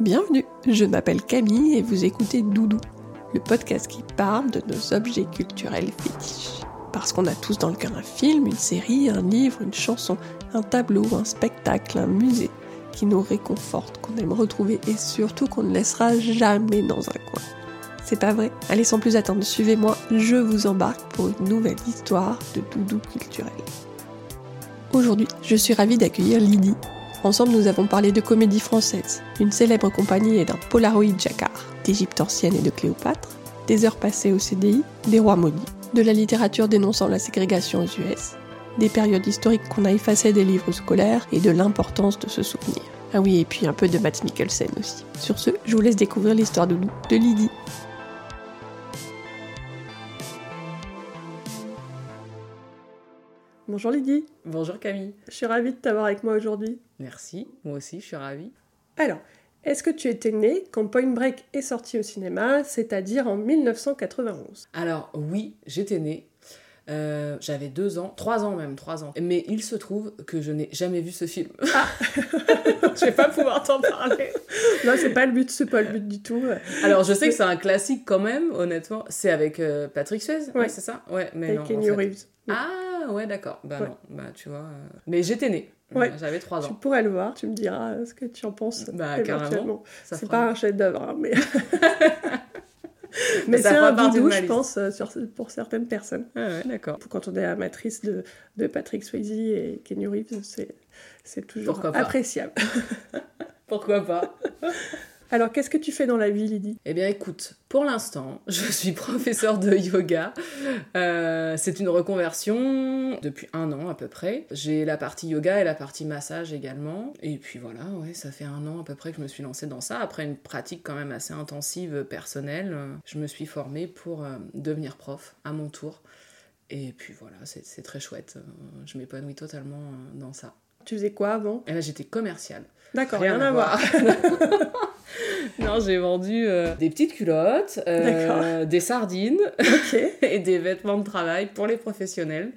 Bienvenue, je m'appelle Camille et vous écoutez Doudou, le podcast qui parle de nos objets culturels fétiches. Parce qu'on a tous dans le cœur un film, une série, un livre, une chanson, un tableau, un spectacle, un musée qui nous réconforte, qu'on aime retrouver et surtout qu'on ne laissera jamais dans un coin. C'est pas vrai Allez sans plus attendre, suivez-moi, je vous embarque pour une nouvelle histoire de doudou culturel. Aujourd'hui, je suis ravie d'accueillir Lydie, Ensemble, nous avons parlé de comédie française, d'une célèbre compagnie et d'un Polaroid Jacquard, d'Égypte ancienne et de Cléopâtre, des heures passées au CDI, des rois maudits, de la littérature dénonçant la ségrégation aux US, des périodes historiques qu'on a effacées des livres scolaires et de l'importance de se souvenir. Ah oui, et puis un peu de Matt Mikkelsen aussi. Sur ce, je vous laisse découvrir l'histoire de Lydie. Bonjour Lydie. Bonjour Camille. Je suis ravie de t'avoir avec moi aujourd'hui. Merci, moi aussi je suis ravie. Alors, est-ce que tu étais née quand Point Break est sorti au cinéma, c'est-à-dire en 1991 Alors oui, j'étais née. Euh, j'avais deux ans, trois ans même, trois ans. Mais il se trouve que je n'ai jamais vu ce film. Ah Je vais pas pouvoir t'en parler. Non, c'est pas le but, c'est pas le but du tout. Alors je sais que c'est un classique quand même, honnêtement. C'est avec euh, Patrick Swayze, ouais. c'est ça? Ouais, mais avec Kenny Reeves. Ah ouais, d'accord. Bah non, bah tu vois. Euh, mais j'étais née. Ouais. J'avais trois ans. Tu pourrais le voir, tu me diras ce que tu en penses. Bah carrément. C'est pas un chef-d'œuvre, hein, mais. mais c'est un bidou, je pense, euh, sur, pour certaines personnes. Ah ouais, d'accord. Quand on est amatrice de, de Patrick Swayze et Kenny Reeves, c'est toujours appréciable. Pourquoi pas alors, qu'est-ce que tu fais dans la vie, Lydie? Eh bien, écoute, pour l'instant, je suis professeur de yoga. Euh, c'est une reconversion depuis un an à peu près. J'ai la partie yoga et la partie massage également. Et puis voilà, ouais, ça fait un an à peu près que je me suis lancée dans ça. Après une pratique quand même assez intensive personnelle, je me suis formée pour euh, devenir prof à mon tour. Et puis voilà, c'est très chouette. Je m'épanouis totalement dans ça. Tu faisais quoi avant? Et là, j'étais commerciale. D'accord, rien, à voir. non, j'ai vendu euh, des petites culottes, euh, des sardines et des vêtements de travail pour les professionnels.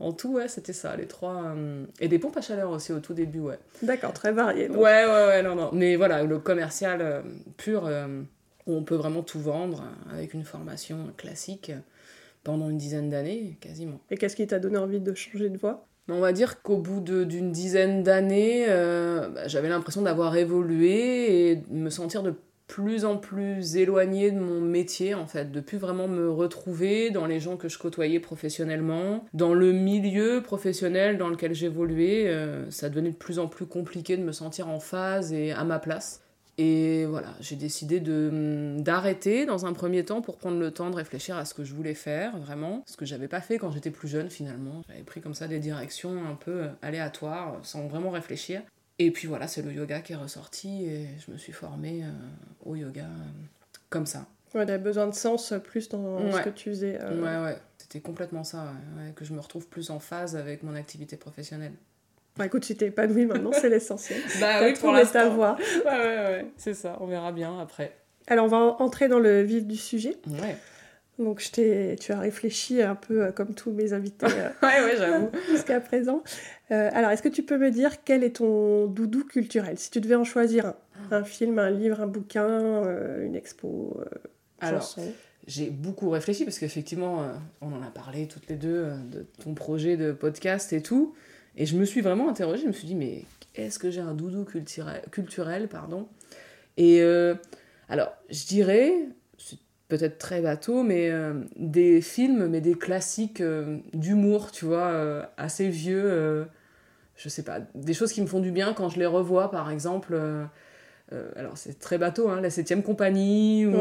En tout, ouais, c'était ça, les trois. Euh, et des pompes à chaleur aussi au tout début, ouais. D'accord, très varié. Ouais, ouais, ouais, non, non. Mais voilà, le commercial pur, où on peut vraiment tout vendre avec une formation classique pendant une dizaine d'années, quasiment. Et qu'est-ce qui t'a donné envie de changer de voie? On va dire qu'au bout d'une dizaine d'années, euh, bah, j'avais l'impression d'avoir évolué et de me sentir de plus en plus éloignée de mon métier en fait, de plus vraiment me retrouver dans les gens que je côtoyais professionnellement, dans le milieu professionnel dans lequel j'évoluais, euh, ça devenait de plus en plus compliqué de me sentir en phase et à ma place. Et voilà, j'ai décidé de d'arrêter dans un premier temps pour prendre le temps de réfléchir à ce que je voulais faire vraiment, ce que j'avais pas fait quand j'étais plus jeune finalement. J'avais pris comme ça des directions un peu aléatoires sans vraiment réfléchir. Et puis voilà, c'est le yoga qui est ressorti et je me suis formée euh, au yoga euh, comme ça. Ouais, t'avais besoin de sens plus dans ce que tu faisais. Euh. Ouais, ouais, c'était complètement ça, que je me retrouve plus en phase avec mon activité professionnelle. Bah écoute, tu t'es épanoui maintenant, c'est l'essentiel. bah oui, pour ta voix. Ouais, ouais, ouais, c'est ça, on verra bien après. Alors, on va entrer dans le vif du sujet. Ouais. Donc, je tu as réfléchi un peu euh, comme tous mes invités euh, ouais, ouais, j'avoue. jusqu'à présent. Euh, alors, est-ce que tu peux me dire quel est ton doudou culturel? Si tu devais en choisir un, un film, un livre, un bouquin, une expo, alors, chanson j'ai beaucoup réfléchi parce qu'effectivement, on en a parlé toutes les deux de ton projet de podcast et tout. Et je me suis vraiment interrogée, je me suis dit, mais est-ce que j'ai un doudou culturel, culturel pardon? Et euh, alors, je dirais, c'est peut-être très bateau, mais euh, des films, mais des classiques euh, d'humour, tu vois, assez vieux, je sais pas, des choses qui me font du bien quand je les revois, par exemple. alors, c'est très bateau, hein, La Septième Compagnie, ou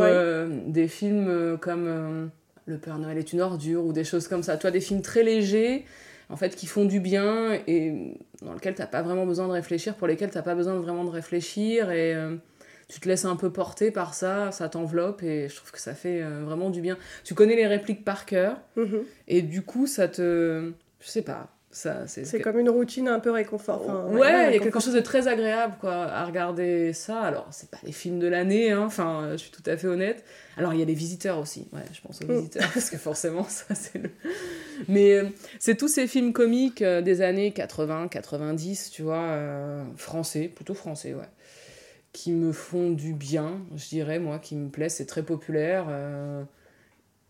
des films comme Le Père Noël est une ordure, ou des choses comme ça. Toi, des films très légers en fait, qui font du bien et dans lesquels t'as pas vraiment besoin de réfléchir, pour lesquels t'as pas besoin vraiment de réfléchir et euh, tu te laisses un peu porter par ça, ça t'enveloppe et je trouve que ça fait euh, vraiment du bien. Tu connais les répliques par cœur mm-hmm. et du coup, ça te. Je sais pas, c'est comme une routine un peu réconfort. ouais, il y a quelque chose de très agréable quoi, à regarder ça. Alors, c'est pas les films de l'année, hein, enfin, je suis tout à fait honnête. Alors, il y a les visiteurs aussi, ouais, je pense aux mm. visiteurs, parce que forcément, ça c'est le. Mais euh, c'est tous ces films comiques euh, des années 80, 90, tu vois, euh, français, plutôt français, ouais. qui me font du bien, je dirais, moi, qui me plaisent. C'est très populaire.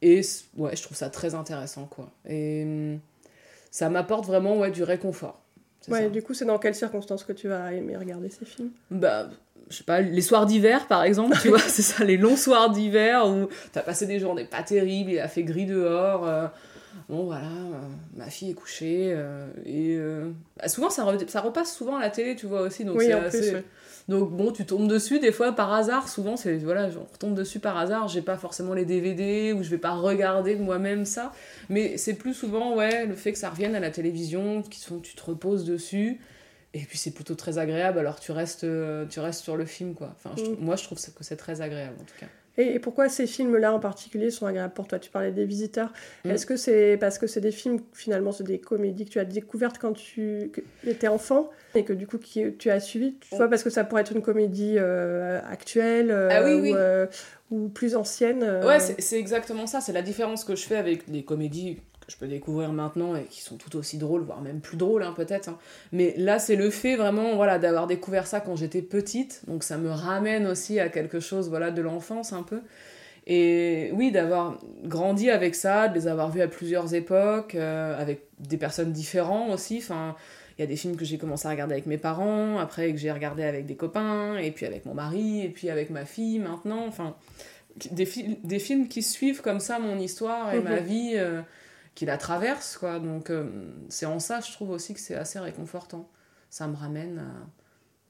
et ouais, je trouve ça très intéressant, quoi. Et hum, ça m'apporte vraiment ouais, du réconfort. Ouais, du coup, c'est dans quelles circonstances que tu vas aimer regarder ces films? Bah, je sais pas, les soirs d'hiver par exemple, tu vois, c'est ça, les longs soirs d'hiver où t'as passé des journées pas terribles, il a fait gris dehors. Euh, bon, voilà, euh, ma fille est couchée. Euh, et bah, souvent, ça, ça, repasse souvent à la télé, tu vois aussi. Donc oui, donc bon, tu tombes dessus des fois par hasard. Souvent, c'est voilà, on retombe dessus par hasard. J'ai pas forcément les DVD ou je vais pas regarder moi-même ça. Mais c'est plus souvent ouais le fait que ça revienne à la télévision, qui sont, tu te reposes dessus. Et puis c'est plutôt très agréable. Alors tu restes, euh, tu restes sur le film quoi. Enfin, mm. moi je trouve que c'est très agréable en tout cas. Et, pourquoi ces films-là en particulier sont agréables pour toi? Tu parlais des visiteurs. Mm. Est-ce que c'est parce que c'est des films, finalement, c'est des comédies que tu as découvertes quand tu étais enfant et que du coup tu as suivi? Tu vois, parce que ça pourrait être une comédie euh, actuelle ah oui, euh, Ou, plus ancienne Ouais, c'est exactement ça. C'est la différence que je fais avec les comédies je peux découvrir maintenant et qui sont tout aussi drôles, voire même plus drôles hein, peut-être. Hein. Mais là, c'est le fait vraiment voilà, d'avoir découvert ça quand j'étais petite, donc ça me ramène aussi à quelque chose voilà, de l'enfance un peu. Et oui, d'avoir grandi avec ça, de les avoir vus à plusieurs époques, euh, avec des personnes différentes aussi. Enfin, il y a des films que j'ai commencé à regarder avec mes parents, après que j'ai regardé avec des copains, et puis avec mon mari, et puis avec ma fille maintenant. Enfin, des, des films qui suivent comme ça mon histoire et ma mhm. vie. Euh, qui la traverse, quoi. Donc, euh, c'est en ça, je trouve aussi que c'est assez réconfortant. Ça me ramène à,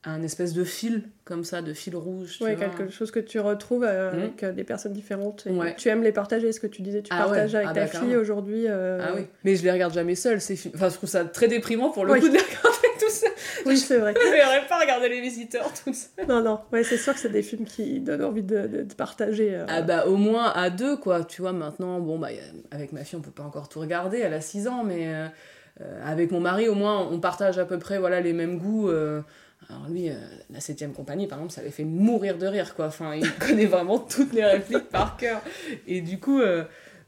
un espèce de fil, comme ça, de fil rouge. Oui, quelque chose que tu retrouves euh, mmh. avec euh, des personnes différentes. Tu aimes les partager, ce que tu disais, tu ah partages avec ah ta bah, fille aujourd'hui. Ah oui, mais je les regarde jamais ces films. Enfin, je trouve ça très déprimant pour le coup de les regarder tout seul. Oui, c'est vrai. Je ne verrais pas regarder les visiteurs tout seul. Non, non, ouais, c'est sûr que c'est des films qui donnent envie de, de, partager. Euh. Ah bah au moins à deux, quoi. Tu vois, maintenant, bon, bah, avec ma fille, on peut pas encore tout regarder, elle a 6 ans, mais euh, euh, avec mon mari, au moins, on partage à peu près voilà, les mêmes goûts. Alors lui, la septième compagnie, par exemple, ça avait fait mourir de rire, quoi. Enfin, il connaît vraiment toutes les répliques par cœur. Et du coup,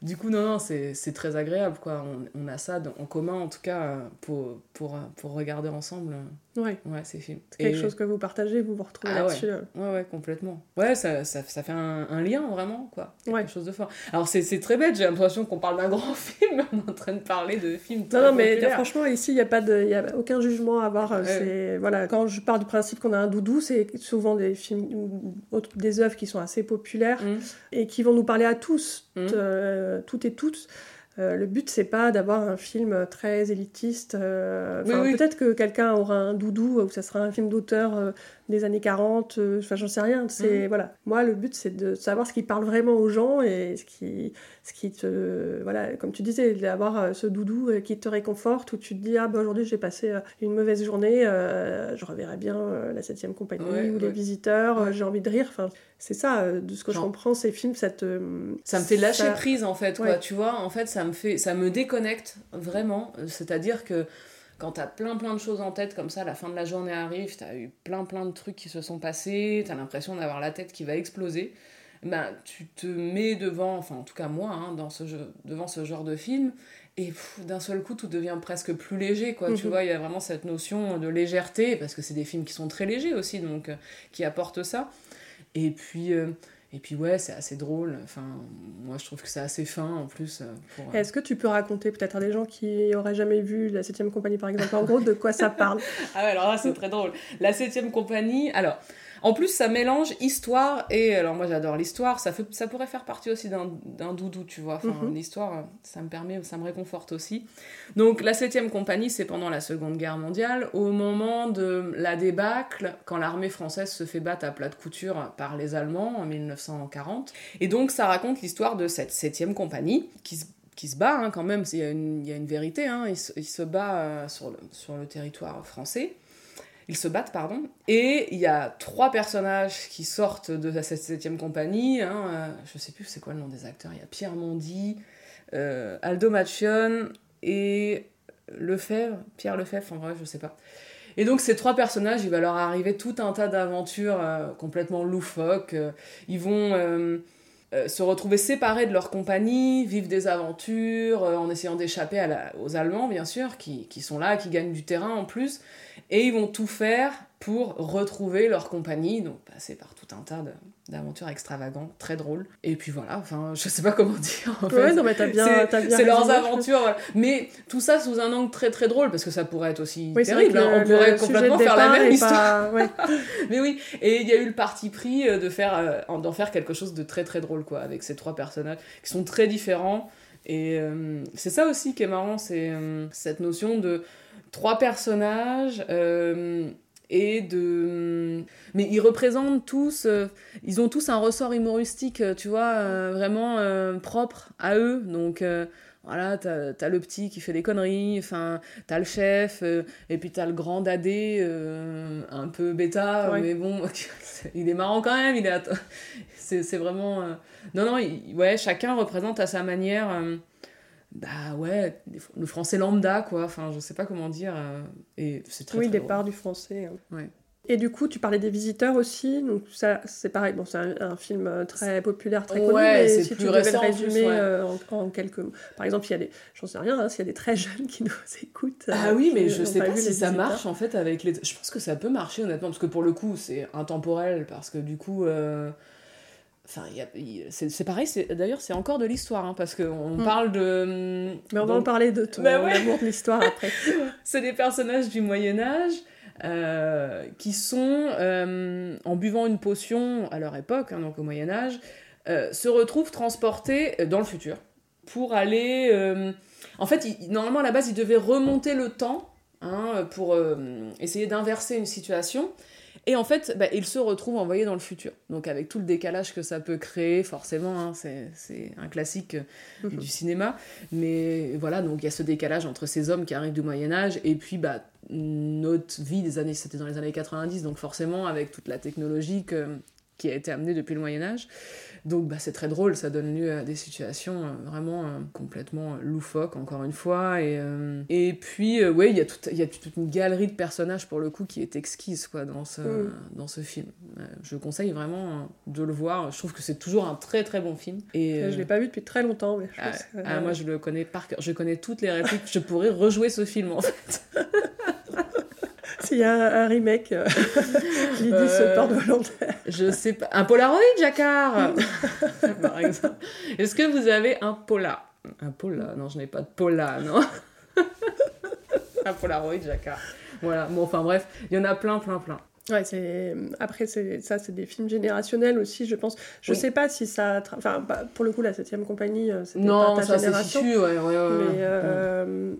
du coup, non, non, c'est très agréable, quoi. On, a ça en commun, en tout cas, pour, pour regarder ensemble. Ouais. Ouais, ces films. C'est quelque chose que vous partagez, vous vous retrouvez ah là-dessus. Ouais. ouais. ouais, complètement. Ouais, ça, ça, ça fait un, un, lien, vraiment, quoi. Quelque chose de fort. Alors, c'est très bête, j'ai l'impression qu'on parle d'un grand film, mais on est en train de parler de films très Non, non, mais franchement, ici, il n'y a, pas de, y a aucun jugement à avoir. Voilà, quand je pars du principe qu'on a un doudou, c'est souvent des films, des œuvres qui sont assez populaires mmh. et qui vont nous parler à tous, mmh. euh, toutes et toutes. Euh, le but, c'est pas d'avoir un film très élitiste. Euh, peut-être que quelqu'un aura un doudou ou ça sera un film d'auteur euh, des années 40, enfin, j'en sais rien. C'est, mhm. voilà. Moi, le but, c'est de savoir ce qui parle vraiment aux gens et ce qui, ce qui te. Voilà, comme tu disais, d'avoir ce doudou qui te réconforte où tu te dis, ah, bah, aujourd'hui, j'ai passé une mauvaise journée, je reverrai bien la 7 compagnie ou les visiteurs, j'ai envie de rire. Enfin, c'est ça, de ce que je comprends, ces films, ça te. Ça me fait lâcher prise, en fait, quoi. Tu vois, en fait, ça me fait, ça me déconnecte vraiment. C'est-à-dire que quand t'as plein plein de choses en tête comme ça, la fin de la journée arrive, t'as eu plein plein de trucs qui se sont passés, t'as l'impression d'avoir la tête qui va exploser. Ben, tu te mets devant, enfin en tout cas moi, hein, dans ce jeu, devant ce genre de film, et d'un seul coup tout devient presque plus léger, quoi. Tu mhm. vois, il y a vraiment cette notion de légèreté, parce que c'est des films qui sont très légers aussi, donc euh, qui apportent ça. Et puis, euh, et puis ouais, c'est assez drôle. Enfin, moi je trouve que c'est assez fin en plus. Euh, euh, Est-ce que tu peux raconter peut-être à des gens qui auraient jamais vu la 7 compagnie par exemple, en gros, de quoi ça parle? Ah ouais, alors là c'est très drôle. La 7 compagnie, alors en plus, ça mélange histoire et. Alors, moi, j'adore l'histoire. Ça, fait, ça pourrait faire partie aussi d'un doudou, tu vois. Enfin, mhm. l'histoire, ça me permet, ça me réconforte aussi. Donc, la 7 compagnie, c'est pendant la Seconde Guerre mondiale, au moment de la débâcle, quand l'armée française se fait battre à plat de couture par les Allemands en 1940. Et donc, ça raconte l'histoire de cette 7 compagnie qui se qui se bat hein, quand même, il y, a une, y a une vérité, hein, il, se, il, se, bat euh, sur, le, sur le territoire français. Ils se battent, pardon. Et il y a trois personnages qui sortent de cette septième compagnie. Hein, euh, je sais plus c'est quoi le nom des acteurs. Il y a Pierre Mondy, euh, Aldo Machion et Lefebvre. Pierre Lefebvre, en vrai, je sais pas. Et donc ces trois personnages, il va leur arriver tout un tas d'aventures euh, complètement loufoques. ils vont se retrouver séparés de leur compagnie, vivre des aventures en essayant d'échapper aux Allemands, bien sûr, qui, qui, sont là, qui gagnent du terrain en plus et ils vont tout faire pour retrouver leur compagnie, donc passer par tout un tas d'aventures extravagantes, très drôles. Et puis voilà, enfin, je sais pas comment dire. En ouais, non, mais t'as bien, C'est leurs aventures. Mais tout ça sous un angle très très drôle, parce que ça pourrait être aussi terrible. Hein. On pourrait complètement faire la même histoire. mais oui, et il y a eu le parti pris euh, de faire, euh, d'en faire quelque chose de très très drôle, quoi, avec ces trois personnages qui sont très différents. Et euh, c'est ça aussi qui est marrant, c'est cette notion de trois personnages et de mais ils représentent tous euh, ils ont tous un ressort humoristique euh, tu vois euh, vraiment propre à eux. Donc voilà t'as as le petit qui fait des conneries enfin t'as le chef et puis t'as le grand dadé un peu bêta mais bon il est marrant quand même il est c'est vraiment non non ouais chacun représente à sa manière bah ouais, le français lambda, quoi. Enfin, je sais pas comment dire. Euh, et c'est très, Oui, très départ du français. Hein. Ouais. Et du coup, tu parlais des visiteurs aussi, donc ça, c'est pareil. Bon, c'est un, film euh, très populaire, très connu, ouais, mais si tu devais le résumer euh, en, quelques mots. Par exemple, il y a des, j'en sais rien, hein, s'il y a des très jeunes qui nous écoutent. Ah oui, mais je sais pas, si ça marche en fait avec les. Je pense que ça peut marcher honnêtement, parce que pour le coup, c'est intemporel, parce que du coup. Enfin, c'est pareil, d'ailleurs, c'est encore de l'histoire, hein, parce qu'on hmm. parle de. Mais on va en parler de ton bah amour de l'histoire après. c'est des personnages du Moyen-Âge euh, qui sont, euh, en buvant une potion à leur époque, hein, donc au Moyen-Âge, euh, se retrouvent transportés dans le futur pour aller. En fait, normalement, à la base, ils devaient remonter le temps hein, pour essayer d'inverser une situation. Et en fait, bah, il se retrouve envoyé dans le futur. Donc avec tout le décalage que ça peut créer, forcément, hein, c'est un classique euh, mhm. du cinéma. Mais voilà, donc il y a ce décalage entre ces hommes qui arrivent du Moyen Âge et puis bah, notre vie des années, c'était dans les années 90, donc forcément avec toute la technologie qui a été amenée depuis le Moyen Âge. Donc bah, c'est très drôle, ça donne lieu à des situations euh, vraiment euh, complètement loufoques, encore une fois. Et, euh, et puis, ouais, il y, a toute, y a toute une galerie de personnages, pour le coup, qui est exquise quoi, dans, ce, mm. dans ce film. je conseille vraiment de le voir. Je trouve que c'est toujours un très très bon film. Et, je l'ai pas vu depuis très longtemps. Mais je ah, ah, moi, je le connais par cœur. Je connais toutes les répliques. je pourrais rejouer ce film, en fait. S'il y a un, remake, euh, dit se porte volontaire. Je sais pas. Un Polaroid, Jacquard Par exemple. Est-ce que vous avez un Pola? Un Pola? Non, je n'ai pas de Pola, non Un Polaroid, Jacquard. Voilà, bon, enfin bref, il y en a plein, plein, plein. Ouais, c'est après c'est ça c'est des films générationnels aussi je pense. Je sais pas si ça enfin bah, pour le coup la septième compagnie euh, c'était pas ta génération. ouais, ouais, ouais, mais euh,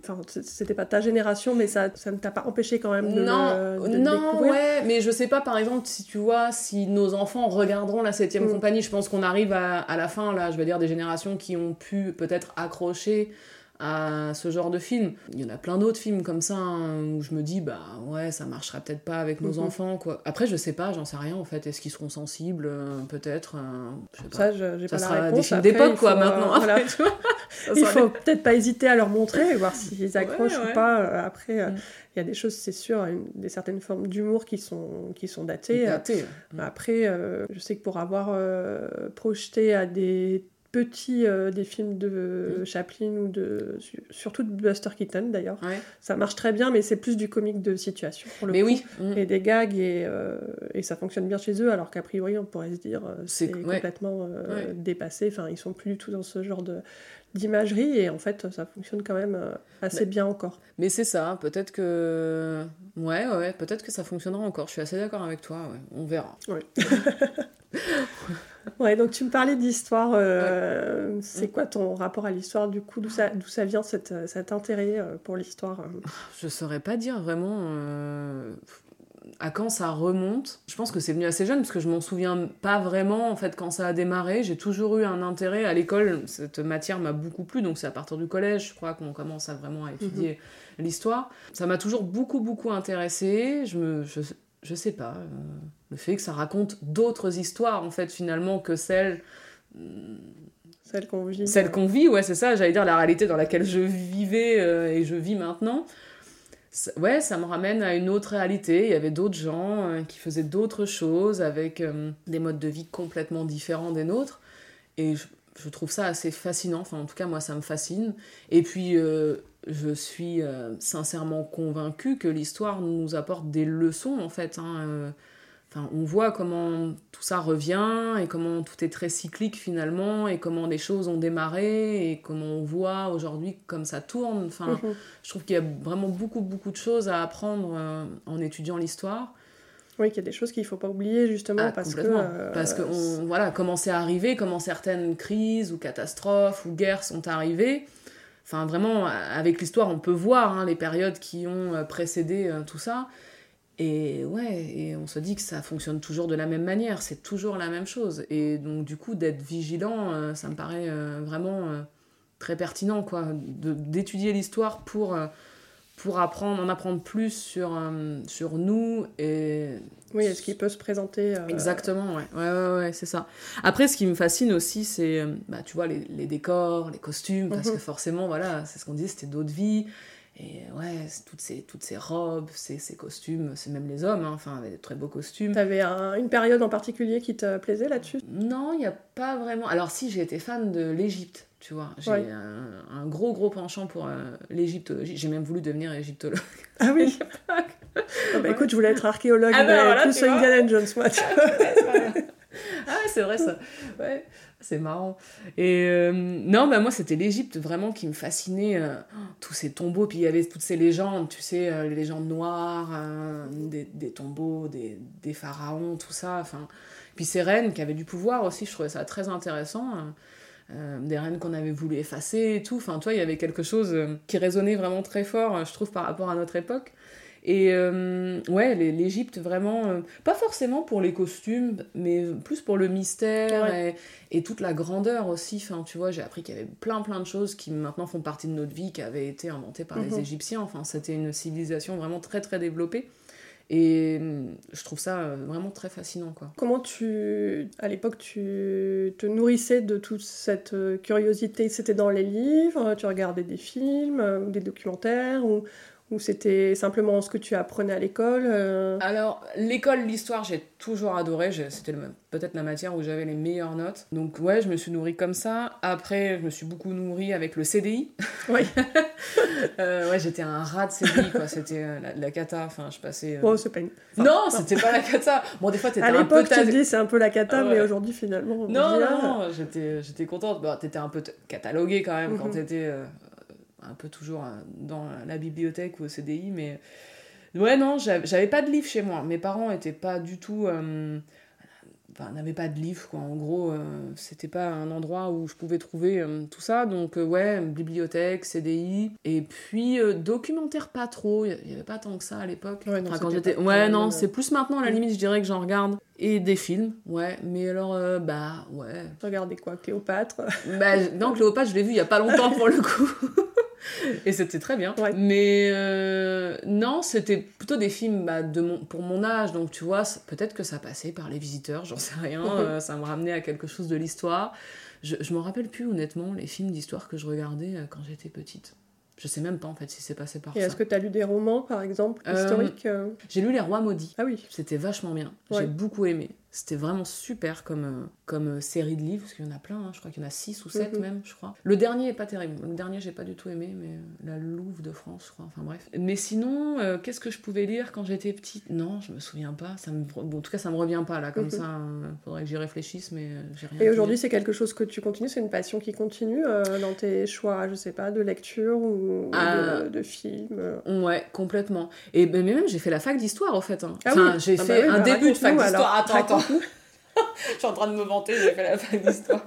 enfin c'était pas ta génération mais ça ça ne t'a pas empêché quand même de Non, de non ouais, mais je sais pas par exemple si tu vois si nos enfants regarderont la septième mm. compagnie, je pense qu'on arrive à, à la fin là, je veux dire des générations qui ont pu peut-être accrocher à ce genre de film. Il y en a plein d'autres films comme ça hein, où je me dis bah ouais ça marchera peut-être pas avec nos mhm. enfants quoi. Après je sais pas, j'en sais rien en fait. Est-ce qu'ils seront sensibles euh, peut-être euh, je sais pas. Ça j'ai pas sera la des films d'époque quoi maintenant. Euh, il faut peut-être pas hésiter à leur montrer et voir s'ils accrochent ou pas. Après mm. il y a des choses c'est sûr, des certaines formes d'humour qui sont qui sont datées. Après je sais que pour avoir projeté à des petits euh, des films de Chaplin ou de surtout de Buster Keaton d'ailleurs. Ça marche très bien mais c'est plus du comique de situation pour le mais coup. oui. Et des gags et, euh, et, ça fonctionne bien chez eux alors qu'a priori on pourrait se dire euh, c'est complètement dépassé. Enfin ils sont plus du tout dans ce genre de d'imagerie et en fait ça fonctionne quand même assez bien encore. mais c'est ça peut-être que ouais ouais peut-être que ça fonctionnera encore. Je suis assez d'accord avec toi on verra Ouais, donc tu me parlais d'histoire. Euh, c'est quoi ton rapport à l'histoire du coup D'où ça, d'où ça vient cet, cet intérêt euh, pour l'histoire euh? Je saurais pas dire vraiment à quand ça remonte. Je pense que c'est venu assez jeune parce que je m'en souviens pas vraiment en fait quand ça a démarré. J'ai toujours eu un intérêt à l'école. Cette matière m'a beaucoup plu, donc c'est à partir du collège, je crois, qu'on commence à vraiment à étudier mhm. l'histoire. Ça m'a toujours beaucoup beaucoup intéressé. Je me, je, je sais pas le fait que ça raconte d'autres histoires en fait finalement que celles celles qu'on vit. celles qu'on vit ouais c'est ça j'allais dire la réalité dans laquelle je vivais euh, et je vis maintenant. Ouais ça me ramène à une autre réalité. Il y avait d'autres gens euh, qui faisaient d'autres choses avec euh, des modes de vie complètement différents des nôtres. Et je trouve ça assez fascinant. Enfin, en tout cas, moi, ça me fascine. Et puis, euh, je suis euh, sincèrement convaincue que l'histoire nous apporte des leçons, en fait. Hein, euh. Enfin, on voit comment tout ça revient et comment tout est très cyclique finalement et comment des choses ont démarré et comment on voit aujourd'hui comme ça tourne. Enfin, Mhm. je trouve qu'il y a vraiment beaucoup beaucoup de choses à apprendre en étudiant l'histoire. Oui, qu'il y a des choses qu'il faut pas oublier justement Ah, parce que. euh, Parce que on, voilà, comment c'est arrivé, comment certaines crises ou catastrophes ou guerres sont arrivées. Enfin, vraiment, avec l'histoire, on peut voir hein, les périodes qui ont euh, précédé euh, tout ça. Et ouais, et on se dit que ça fonctionne toujours de la même manière, c'est toujours la même chose. Et donc, du coup, d'être vigilant, euh, ça me paraît vraiment très pertinent, quoi. D'étudier l'histoire pour, pour apprendre, en apprendre plus sur, euh, sur nous et Oui, est-ce qu'il peut se présenter euh, Exactement, ouais. Ouais, ouais, ouais, c'est ça. Après, ce qui me fascine aussi, c'est, euh, bah, tu vois, les, les décors, les costumes, parce Mhm. que forcément, voilà, c'est ce qu'on disait, c'était d'autres vies. Et ouais, toutes ces, toutes ces robes, ces, ces costumes, c'est même les hommes, hein, enfin, avec des très beaux costumes. T'avais un- une période en particulier qui te plaisait là-dessus? Non, il n'y a pas vraiment. Alors, si, j'ai été fan de l'Égypte, tu vois. J'ai Ouais. un, un gros, gros penchant pour euh, l'égyptologie. J'ai même voulu devenir égyptologue. Ah oui Ah bah écoute, je voulais être archéologue, Ah bah mais voilà, plus. Indiana Jones, moi. ah c'est vrai ça. Ouais, c'est marrant. Et euh, non, bah moi c'était l'Égypte vraiment qui me fascinait. euh, tous ces tombeaux, puis il y avait toutes ces légendes, tu sais, euh, les légendes noires, des, des tombeaux, des, des pharaons, tout ça. Enfin, puis ces reines qui avaient du pouvoir aussi, je trouvais ça très intéressant. Euh, des reines qu'on avait voulu effacer et tout. Enfin, toi, il y avait quelque chose euh, qui résonnait vraiment très fort, euh, je trouve, par rapport à notre époque. Et euh, ouais, l'Égypte, vraiment, euh, pas forcément pour les costumes, mais plus pour le mystère et, et toute la grandeur aussi. Enfin, tu vois, j'ai appris qu'il y avait plein plein de choses qui maintenant font partie de notre vie, qui avaient été inventées par les Mhm. Égyptiens. Enfin, c'était une civilisation vraiment très très développée. Et euh, je trouve ça euh, vraiment très fascinant, quoi. Comment tu, à l'époque, tu te nourrissais de toute cette euh, curiosité? C'était dans les livres, tu regardais des films, euh, ou des documentaires, ou, ou c'était simplement ce que tu apprenais à l'école euh, Alors, l'école, l'histoire, j'ai toujours adoré. C'était peut-être la matière où j'avais les meilleures notes. Donc, ouais, je me suis nourrie comme ça. Après, je me suis beaucoup nourrie avec le CDI. Oui. Euh, ouais, j'étais un rat de CDI, quoi. C'était euh, la, la cata. Enfin, je passais. euh, Bon, c'est pas une... non, c'était pas la cata. Bon, des fois, t'étais À un peu l'époque, tu dis c'est un peu la cata, Ah ouais. mais aujourd'hui, finalement, on Non, dit, non, ah, non, j'étais, contente. Bah, t'étais un peu cataloguée quand même quand Mhm. t'étais un peu toujours euh, dans la bibliothèque ou au CDI, mais ouais, non, j'avais, pas de livre chez moi. Mes parents étaient pas du tout. euh, Enfin, n'avaient pas de livre, quoi. En gros, euh, c'était pas un endroit où je pouvais trouver euh, tout ça. Donc, ouais, bibliothèque, CDI. Et puis, documentaire, pas trop. Il y avait pas tant que ça à l'époque. Ouais, non, Enfin, quand Ouais, c'est plus maintenant, à la Mm. limite, je dirais que j'en regarde. Et des films, ouais. Mais alors, euh, bah, ouais. Regardez quoi, Cléopâtre? Bah, non, Cléopâtre, je l'ai vu il y a pas longtemps pour le coup. Et c'était très bien. Ouais. Mais euh, non, c'était plutôt des films bah, de mon, pour mon âge. Donc tu vois, peut-être que ça passait par les visiteurs, j'en sais rien. euh, ça me ramenait à quelque chose de l'histoire. Je, je m'en rappelle plus honnêtement, les films d'histoire que je regardais euh, quand j'étais petite. Je sais même pas en fait si c'est passé par Et ça. est-ce que tu as lu des romans, par exemple, historiques euh J'ai lu Les Rois Maudits. Ah oui. C'était vachement bien. Ouais. J'ai beaucoup aimé. C'était vraiment super comme, euh, comme euh, série de livres, parce qu'il y en a plein, hein. je crois qu'il y en a 6 ou 7 Mhm. même, je crois. Le dernier est pas terrible. Le dernier, j'ai pas du tout aimé, mais euh, La Louve de France, je crois. Enfin bref. Mais sinon, euh, qu'est-ce que je pouvais lire quand j'étais petite? Non, je me souviens pas. Ça me... bon, en tout cas, ça me revient pas là, comme Mhm. ça. euh, faudrait que j'y réfléchisse, mais j'ai rien. Et aujourd'hui, c'est quelque chose que tu continues, c'est une passion qui continue euh, dans tes choix, je sais pas, de lecture ou Ah. de, de films. euh? Ouais, complètement. Et ben, mais même, j'ai fait la fac d'histoire, au fait. hein. Ah enfin, oui. j'ai Ah bah fait oui, un bah début de fac d'histoire. alors. Attends, Je suis en train de me vanter, j'ai fait la fac d'histoire.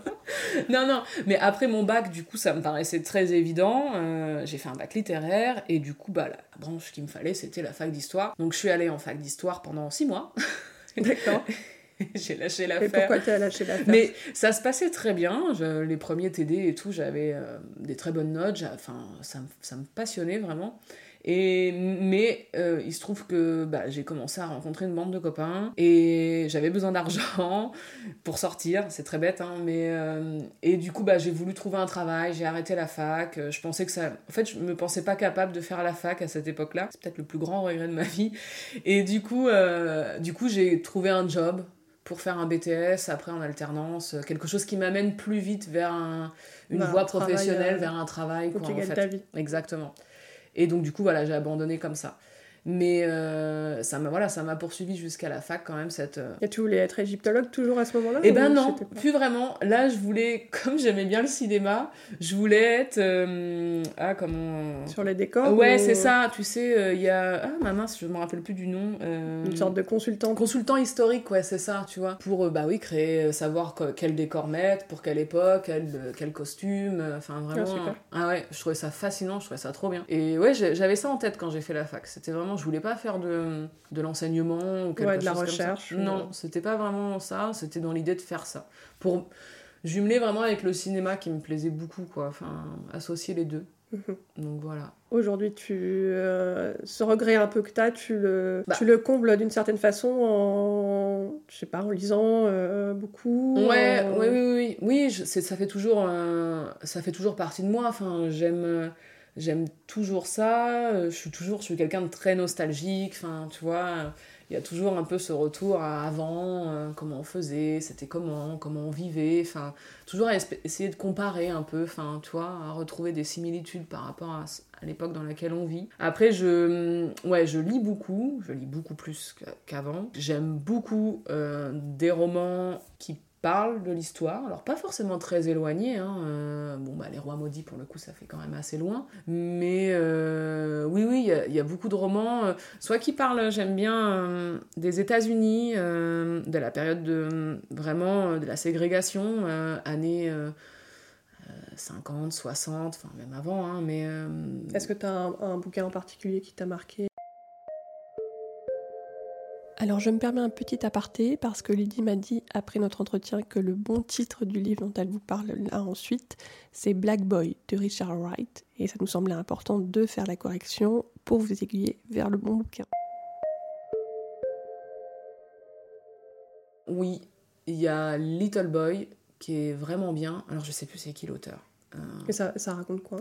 non, non, mais après mon bac, du coup, ça me paraissait très évident. Euh, j'ai fait un bac littéraire et du coup, bah, la, branche qu'il me fallait, c'était la fac d'histoire. Donc, je suis allée en fac d'histoire pendant six mois. D'accord. j'ai lâché Et l'affaire. pourquoi tu as lâché l'affaire? Mais ça se passait très bien. Je- les premiers TD et tout, j'avais euh, des très bonnes notes. Enfin, ça me passionnait vraiment. Et, mais euh, il se trouve que bah, j'ai commencé à rencontrer une bande de copains et j'avais besoin d'argent pour sortir. C'est très bête, hein, mais. euh, et du coup, bah, j'ai voulu trouver un travail, j'ai arrêté la fac. Euh, Je pensais que ça. En fait, je me pensais pas capable de faire la fac à cette époque-là. C'est peut-être le plus grand regret de ma vie. Et du coup, euh, du coup j'ai trouvé un job pour faire un BTS après en alternance, quelque chose qui m'amène plus vite vers un- une un voie professionnelle, vers un travail. Où Quoi, tu en gagnes fait. ta vie. Exactement. Et donc, du coup, voilà, j'ai abandonné comme ça. Mais euh, ça m'a voilà, ça m'a poursuivi jusqu'à la fac quand même cette. euh, Et tu voulais être égyptologue toujours à ce moment-là Eh ben non, plus vraiment. Là, je voulais, comme j'aimais bien le cinéma, je voulais être euh, ah comment Sur les décors Ouais, ou c'est ça. Tu sais, il y a ah ma mince, je me rappelle plus du nom. Une sorte de consultant. Consultant historique, ouais, c'est ça, tu vois. Pour, bah oui, créer, savoir que- quel décor mettre, pour quelle époque, quel, quel costume, enfin vraiment. super. Ah ouais, je trouvais ça fascinant, je trouvais ça trop bien. Et ouais, j'avais ça en tête quand j'ai fait la fac. C'était vraiment, je voulais pas faire de, de l'enseignement ou quelque Ouais, de la chose comme ça. recherche, Non, c'était pas vraiment ça, c'était dans l'idée de faire ça. Pour jumeler vraiment avec le cinéma qui me plaisait beaucoup, quoi. Enfin, associer les deux. Mhm. Donc voilà. Aujourd'hui, tu euh, ce regret un peu que tu as, tu le, Bah. tu le combles d'une certaine façon en, je sais pas, en lisant euh, beaucoup. Ouais, en- oui, oui, oui. Oui, je- ça, fait toujours, un- ça fait toujours partie de moi. Enfin, j'aime, euh, j'aime toujours ça. Euh, Je suis toujours, je suis quelqu'un de très nostalgique. Enfin, tu vois, euh, il y a toujours un peu ce retour à avant, euh, comment on faisait, c'était comment, comment on vivait. Enfin, toujours à essayer de comparer un peu. Enfin, tu vois, à retrouver des similitudes par rapport à, l'époque dans laquelle on vit. Après, je, ouais, je lis beaucoup. Je lis beaucoup plus qu'a- qu'avant. J'aime beaucoup des romans qui parlent de l'histoire, alors pas forcément très éloignés, hein, euh, bon bah les rois maudits pour le coup ça fait quand même assez loin, mais euh, oui oui il y a- beaucoup de romans, euh, soit qui parlent, j'aime bien, des États-Unis, de la période de vraiment de la ségrégation, années euh, euh, 50, 60, enfin même avant, hein, mais... Est-ce que tu as un bouquin en particulier qui t'a marqué Alors je me permets un petit aparté parce que Lydie m'a dit après notre entretien que le bon titre du livre dont elle vous parle là ensuite, c'est Black Boy de Richard Wright et ça nous semblait important de faire la correction pour vous aiguiller vers le bon bouquin. Oui, il y a Little Boy qui est vraiment bien, alors je sais plus c'est qui l'auteur. Et ça, ça raconte quoi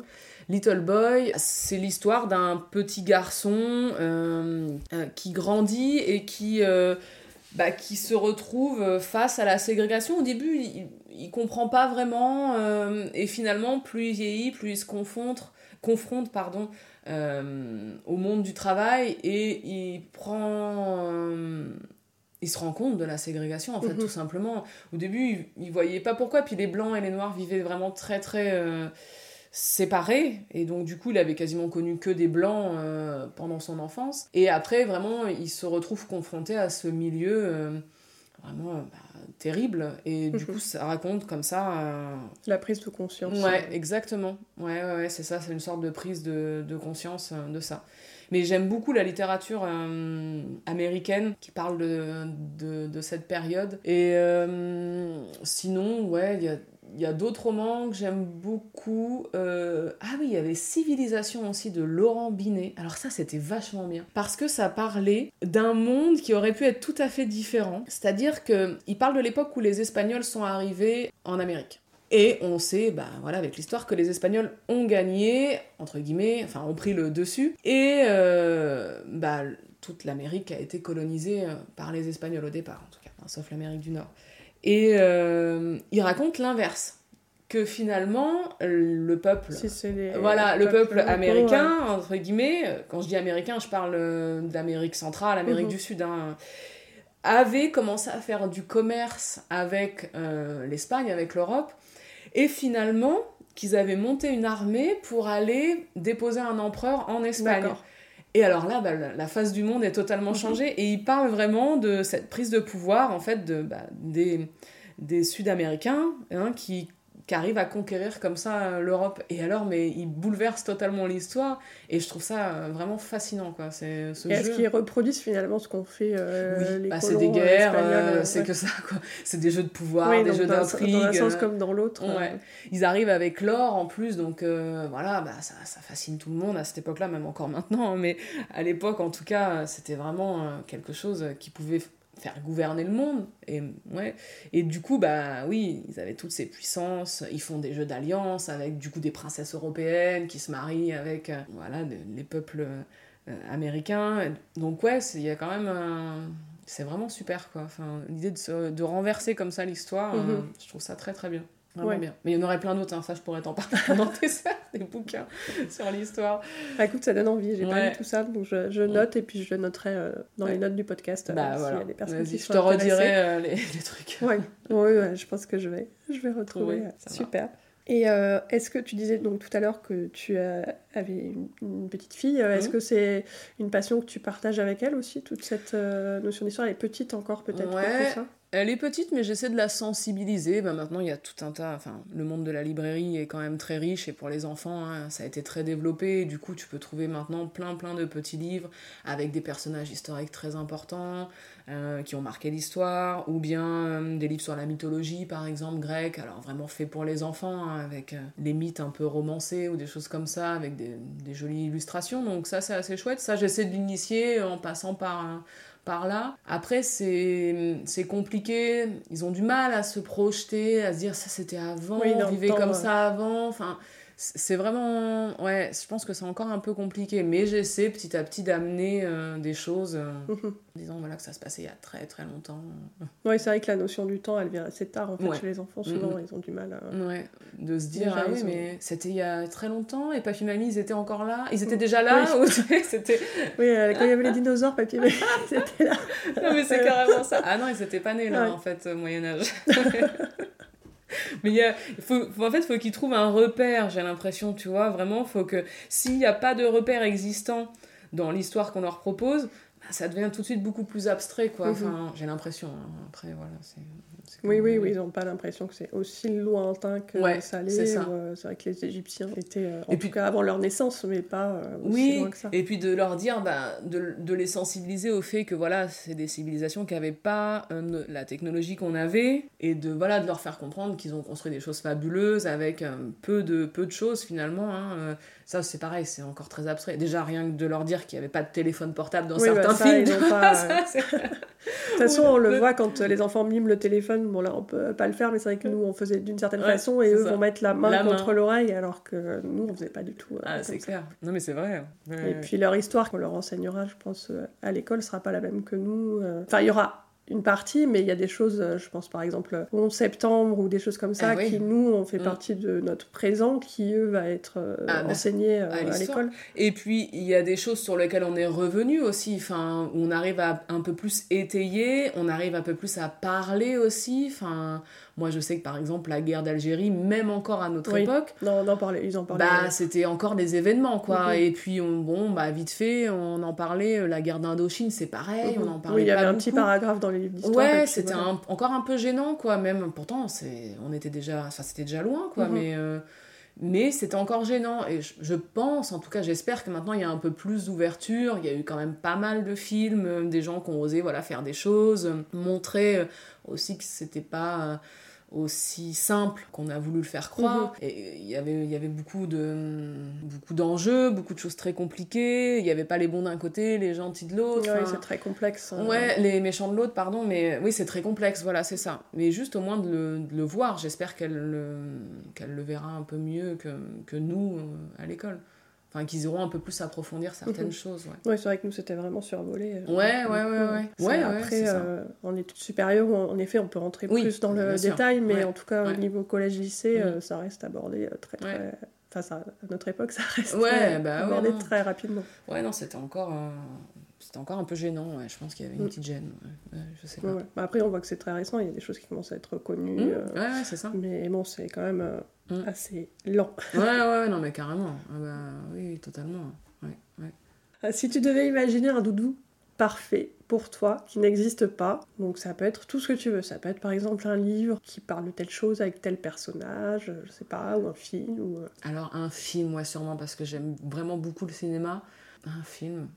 Little Boy, c'est l'histoire d'un petit garçon euh, euh, qui grandit et qui, euh, bah, qui se retrouve face à la ségrégation. Au début, il, il comprend pas vraiment et finalement, plus il vieillit, plus il se confronte, confronte pardon, au monde du travail et il prend... il se rend compte de la ségrégation, en fait, Mhm. tout simplement. Au début, il, il voyait pas pourquoi, puis les blancs et les noirs vivaient vraiment très, très euh, séparés, et donc du coup, il avait quasiment connu que des blancs euh, pendant son enfance. Et après, vraiment, il se retrouve confronté à ce milieu euh, vraiment bah, terrible, et du Mhm. coup, ça raconte comme ça. La prise de conscience. Ouais, exactement. Ouais, ouais, ouais, c'est ça, c'est une sorte de prise de, de conscience de ça. Mais j'aime beaucoup la littérature euh, américaine qui parle de, cette période. Et euh, sinon, ouais, il y a, il y a d'autres romans que j'aime beaucoup. Euh, Ah oui, il y avait Civilisation aussi de Laurent Binet. Alors ça, c'était vachement bien. Parce que ça parlait d'un monde qui aurait pu être tout à fait différent. C'est-à-dire qu'il parle de l'époque où les Espagnols sont arrivés en Amérique. Et on sait, bah voilà, avec l'histoire, que les Espagnols ont gagné, entre guillemets, enfin ont pris le dessus, et euh, bah, toute l'Amérique a été colonisée euh, par les Espagnols au départ, en tout cas, hein, sauf l'Amérique du Nord. Et euh, il raconte l'inverse, que finalement, le peuple Si c'est les- voilà, le peuple américain, entre guillemets, quand je dis américain, je parle euh, d'Amérique centrale, Amérique Mhm. du Sud, hein, avait commencé à faire du commerce avec euh, l'Espagne, avec l'Europe, et finalement qu'ils avaient monté une armée pour aller déposer un empereur en. Espagne. Et alors là, bah, la, face du monde est totalement Mhm. changée, et il parle vraiment de cette prise de pouvoir, en fait, de, bah, des, des Sud-Américains hein, qui, qui arrivent à conquérir comme ça euh, l'Europe. Et alors, mais il bouleverse totalement l'histoire, et je trouve ça euh, vraiment fascinant, quoi. C'est ce Et est-ce qu'ils reproduisent finalement ce qu'ont fait euh, Oui, les bah, c'est des euh, guerres, euh, euh, c'est ouais. que ça, quoi. C'est des jeux de pouvoir, Oui, des jeux d'intrigue. dans un sens euh, comme dans l'autre. euh. Ils arrivent avec l'or en plus, donc euh, voilà, bah, ça, ça fascine tout le monde à cette époque-là, même encore maintenant, hein, mais à l'époque en tout cas, c'était vraiment euh, quelque chose qui pouvait faire gouverner le monde. Et, ouais. et du coup, bah oui, ils avaient toutes ces puissances, ils font des jeux d'alliance avec du coup des princesses européennes qui se marient avec euh, voilà, de- les peuples euh, américains. Donc ouais, c'est- il y a quand même un c'est vraiment super, quoi. Enfin, l'idée de, se- de renverser comme ça l'histoire, euh, Mhm. je trouve ça très très bien. Vraiment Ouais. bien. Mais il y en aurait plein d'autres, hein, ça je pourrais t'en parler pendant des des bouquins sur l'histoire. Ah, écoute, ça donne envie. J'ai pas Ouais. lu tout ça, donc je, je note et puis je le noterai euh, dans les notes du podcast. euh, bah s'il voilà, y a des personnes qui je te redirai euh, les, les trucs. Ouais, ouais, ouais, je pense que je vais, je vais retrouver. Oui, euh, va. Super. Et euh, est-ce que tu disais donc tout à l'heure que tu euh, avais une, une petite fille euh, Est-ce Mhm. que c'est une passion que tu partages avec elle aussi Toute cette euh, notion d'histoire, elle est petite encore peut-être Elle est petite, mais j'essaie de la sensibiliser. Bah, maintenant, il y a tout un tas. Enfin, le monde de la librairie est quand même très riche et pour les enfants, hein, ça a été très développé. Du coup, tu peux trouver maintenant plein, plein de petits livres avec des personnages historiques très importants euh, qui ont marqué l'histoire, ou bien euh, des livres sur la mythologie, par exemple, grecque. Alors, vraiment fait pour les enfants, hein, avec euh, les mythes un peu romancés ou des choses comme ça, avec des, jolies illustrations. Donc, ça, c'est assez chouette. Ça, j'essaie de l'initier en passant par. Par là. Après, c'est compliqué. Ils ont du mal à se projeter, à se dire ça c'était avant, Oui, on vivait comme ça avant. Enfin, c'est vraiment. Ouais, je pense que c'est encore un peu compliqué. Mais j'essaie petit à petit d'amener euh, des choses, euh, Mhm. en disant voilà, que ça se passait il y a très très longtemps. Oui, c'est vrai que la notion du temps, elle vient assez tard en fait Ouais. chez les enfants. Souvent, ils ont du mal à. Ouais, de se dire Déjà, ah oui, ont- mais c'était il y a très longtemps et Papy Mamie ils étaient encore là? Ils étaient déjà là? Ou c'était. Oui, euh, quand il y avait les dinosaures, papier, c'était là. Non, mais c'est carrément ça. Ah non, ils étaient pas nés là, Ouais. en fait, au Moyen-Âge. mais il faut, faut- en fait, il faut qu'ils trouvent un repère, j'ai l'impression, tu vois. Vraiment, faut que s'il n'y a pas de repère existant dans l'histoire qu'on leur propose, bah, ça devient tout de suite beaucoup plus abstrait, quoi. Mhm. Enfin, j'ai l'impression. hein. Après, voilà, c'est. Oui, oui, oui, ils n'ont pas l'impression que c'est aussi lointain que Ouais, ça l'est. c'est euh, C'est vrai que les Égyptiens étaient, euh, en Et tout puis- cas avant leur naissance, mais pas euh, aussi Oui, loin que ça. et puis de leur dire, bah, de, de les sensibiliser au fait que voilà, c'est des civilisations qui n'avaient pas euh, la technologie qu'on avait, et de, voilà, de leur faire comprendre qu'ils ont construit des choses fabuleuses avec euh, peu, de, peu de choses finalement. hein, euh, ça, c'est pareil, c'est encore très abstrait. Déjà, rien que de leur dire qu'il n'y avait pas de téléphone portable dans Oui, bah, certains ça, films. pas, ça, toute façon, on le Le- voit quand euh, les enfants miment le téléphone. Bon, là, on peut pas le faire, mais c'est vrai que nous, on faisait d'une certaine Ouais, façon et eux ça. vont mettre la main La contre l'oreille, alors que nous, on faisait pas du tout. euh, Ah, c'est ça. clair. Non, mais c'est vrai. Ouais, Et ouais. puis leur histoire qu'on leur enseignera, je pense, euh, à l'école sera pas la même que nous. Enfin, il y aura une partie, mais il y a des choses, euh, je pense par exemple au 11 septembre ou des choses comme ça, Ah oui. qui nous, on fait Mm. partie de notre présent, qui eux va être euh, Ah, bah, enseigné euh, à l'école. Et puis, il y a des choses sur lesquelles on est revenu aussi, enfin, où on arrive à un peu plus étayer, on arrive un peu plus à parler aussi. Enfin, moi, je sais que par exemple, la guerre d'Algérie, même encore à notre Oui. époque, Non, on en parlait, ils en parlaient. bah, c'était encore des événements, quoi. Mhm. Et puis, on, bon, bah, vite fait, on en parlait, euh, la guerre d'Indochine, c'est pareil, on en parlait oui, il y pas avait un petit paragraphe dans les livres d'histoire. Ouais, c'était voilà. encore un peu gênant, quoi, même. Pourtant, on était déjà, enfin, c'était déjà loin, quoi, Mhm. mais, euh, mais c'était encore gênant. Et je, pense, en tout cas, j'espère que maintenant il y a un peu plus d'ouverture. Il y a eu quand même pas mal de films, euh, des gens qui ont osé, voilà, faire des choses, montrer aussi que c'était pas aussi simple qu'on a voulu le faire croire. Mhm. Et il y avait, il y avait beaucoup de, beaucoup d'enjeux, beaucoup de choses très compliquées. Il n'y avait pas les bons d'un côté, les gentils de l'autre. Ouais, c'est très complexe. hein. Ouais, les méchants de l'autre, pardon, mais oui, c'est très complexe, voilà, c'est ça. Mais juste au moins de le, de le voir, j'espère qu'elle le, qu'elle le verra un peu mieux que, que nous euh, à l'école. Enfin, qu'ils iront un peu plus approfondir certaines Mhm. choses, ouais. Ouais, c'est vrai que nous, c'était vraiment survolé. euh, Ouais, ouais, ouais, ouais. C'est Ouais, ouais, après, euh, en études supérieures, en effet, on peut rentrer Oui, plus dans le détail, mais en tout cas, au niveau collège-lycée, Mhm. euh, ça reste abordé très, très... Enfin, ça, à notre époque, ça reste bah abordé très rapidement. Ouais, non, c'était encore, euh, c'était encore un peu gênant, ouais. Je pense qu'il y avait une Mm. petite gêne, ouais. Je sais pas. Bah, après, on voit que c'est très récent, il y a des choses qui commencent à être connues, Mm, euh, c'est ça. mais bon, c'est quand même euh, Mm. assez lent. Ouais, ouais, non, mais carrément. Ah bah, oui, totalement. Ouais, ouais. Euh, Si tu devais imaginer un doudou parfait pour toi, qui n'existe pas, donc ça peut être tout ce que tu veux, ça peut être par exemple un livre qui parle de telle chose avec tel personnage, je sais pas, ou un film, ou... euh, Alors un film, ouais, sûrement, parce que j'aime vraiment beaucoup le cinéma. Un film.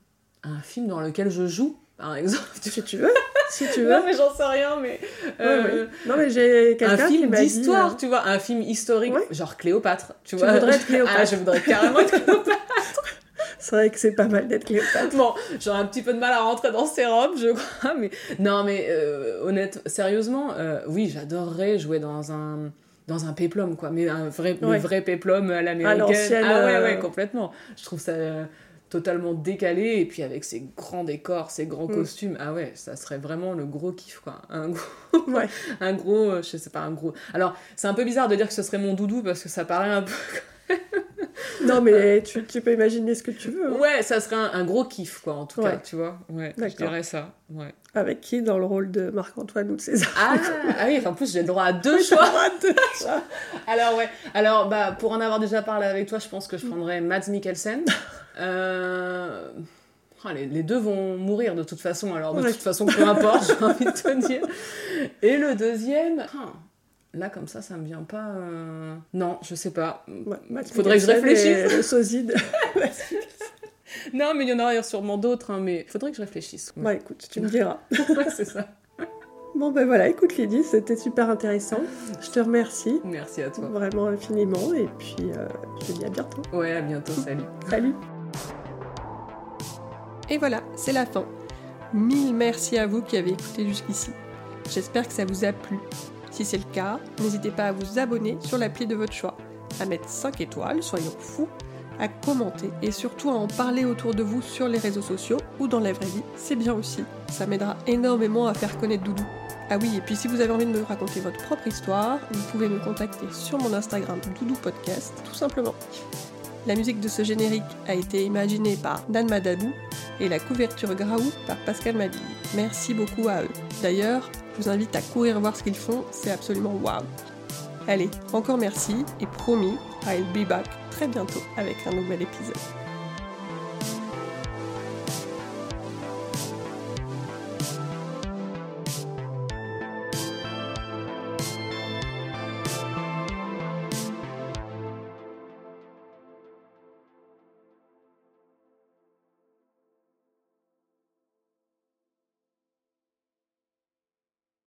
Un film dans lequel je joue, par exemple. Si tu veux, si tu veux. Non, mais j'en sais rien, mais... Euh, ouais. Non mais j'ai Un quelqu'un qui film d'histoire, euh, tu vois, un film historique, Ouais. genre Cléopâtre, tu, Tu vois. voudrais être Cléopâtre. Ah, je voudrais carrément être Cléopâtre. C'est vrai que c'est pas mal d'être Cléopâtre. Bon, j'aurais un petit peu de mal à rentrer dans ces robes, je crois, mais... Non, mais euh, honnête, sérieusement, euh, oui, j'adorerais jouer dans un... Dans un péplum, quoi, mais un vrai, le Ouais. vrai péplum à l'américaine. Ah ouais, ouais, complètement. Je trouve ça... totalement décalé, et puis avec ses grands décors, ses grands Mm. costumes, ah ouais, ça serait vraiment le gros kiff, quoi. Un gros, Ouais. un gros, euh, je sais pas, un gros... Alors, c'est un peu bizarre de dire que ce serait mon doudou, parce que ça paraît un peu... Non, mais tu, tu peux imaginer ce que tu veux. hein. Ouais, ça serait un, un gros kiff, quoi, en tout Ouais. cas, tu vois. Ouais, je dirais ça, ouais. Avec qui? Dans le rôle de Marc-Antoine ou de César? Ah, ah oui, en plus, j'ai le droit à deux choix. Alors ouais, alors bah pour en avoir déjà parlé avec toi, je pense que je prendrais Mads Mikkelsen. Euh... ah, les, les deux vont mourir de toute façon, alors de Ouais. toute façon peu importe, j'ai envie de te dire. Et le deuxième, ah, là comme ça, ça me vient pas. euh, Non, je sais pas. Ouais, Matt Faudrait que je réfléchisse. et Le sosie de- Non, mais il y en aura sûrement d'autres, hein, mais faudrait que je réfléchisse. Bah écoute, tu me diras. Ouais, c'est ça. Bon ben voilà, écoute Lydie, c'était super intéressant. Je te remercie Merci à toi. vraiment infiniment et puis euh, je te dis à bientôt. Ouais, à bientôt, salut. Salut Et voilà, c'est la fin. Mille merci à vous qui avez écouté jusqu'ici. J'espère que ça vous a plu. Si c'est le cas, n'hésitez pas à vous abonner sur l'appli de votre choix, à mettre 5 étoiles, soyons fous, à commenter et surtout à en parler autour de vous sur les réseaux sociaux ou dans la vraie vie, c'est bien aussi. Ça m'aidera énormément à faire connaître Doudou. Ah oui, et puis si vous avez envie de me raconter votre propre histoire, vous pouvez me contacter sur mon Instagram Doudou Podcast, tout simplement. La musique de ce générique a été imaginée par Dan Madadou et la couverture Graou par Pascal Mabille. Merci beaucoup à eux. D'ailleurs, je vous invite à courir voir ce qu'ils font, c'est absolument waouh. Allez, encore merci et promis, I'll be back très bientôt avec un nouvel épisode.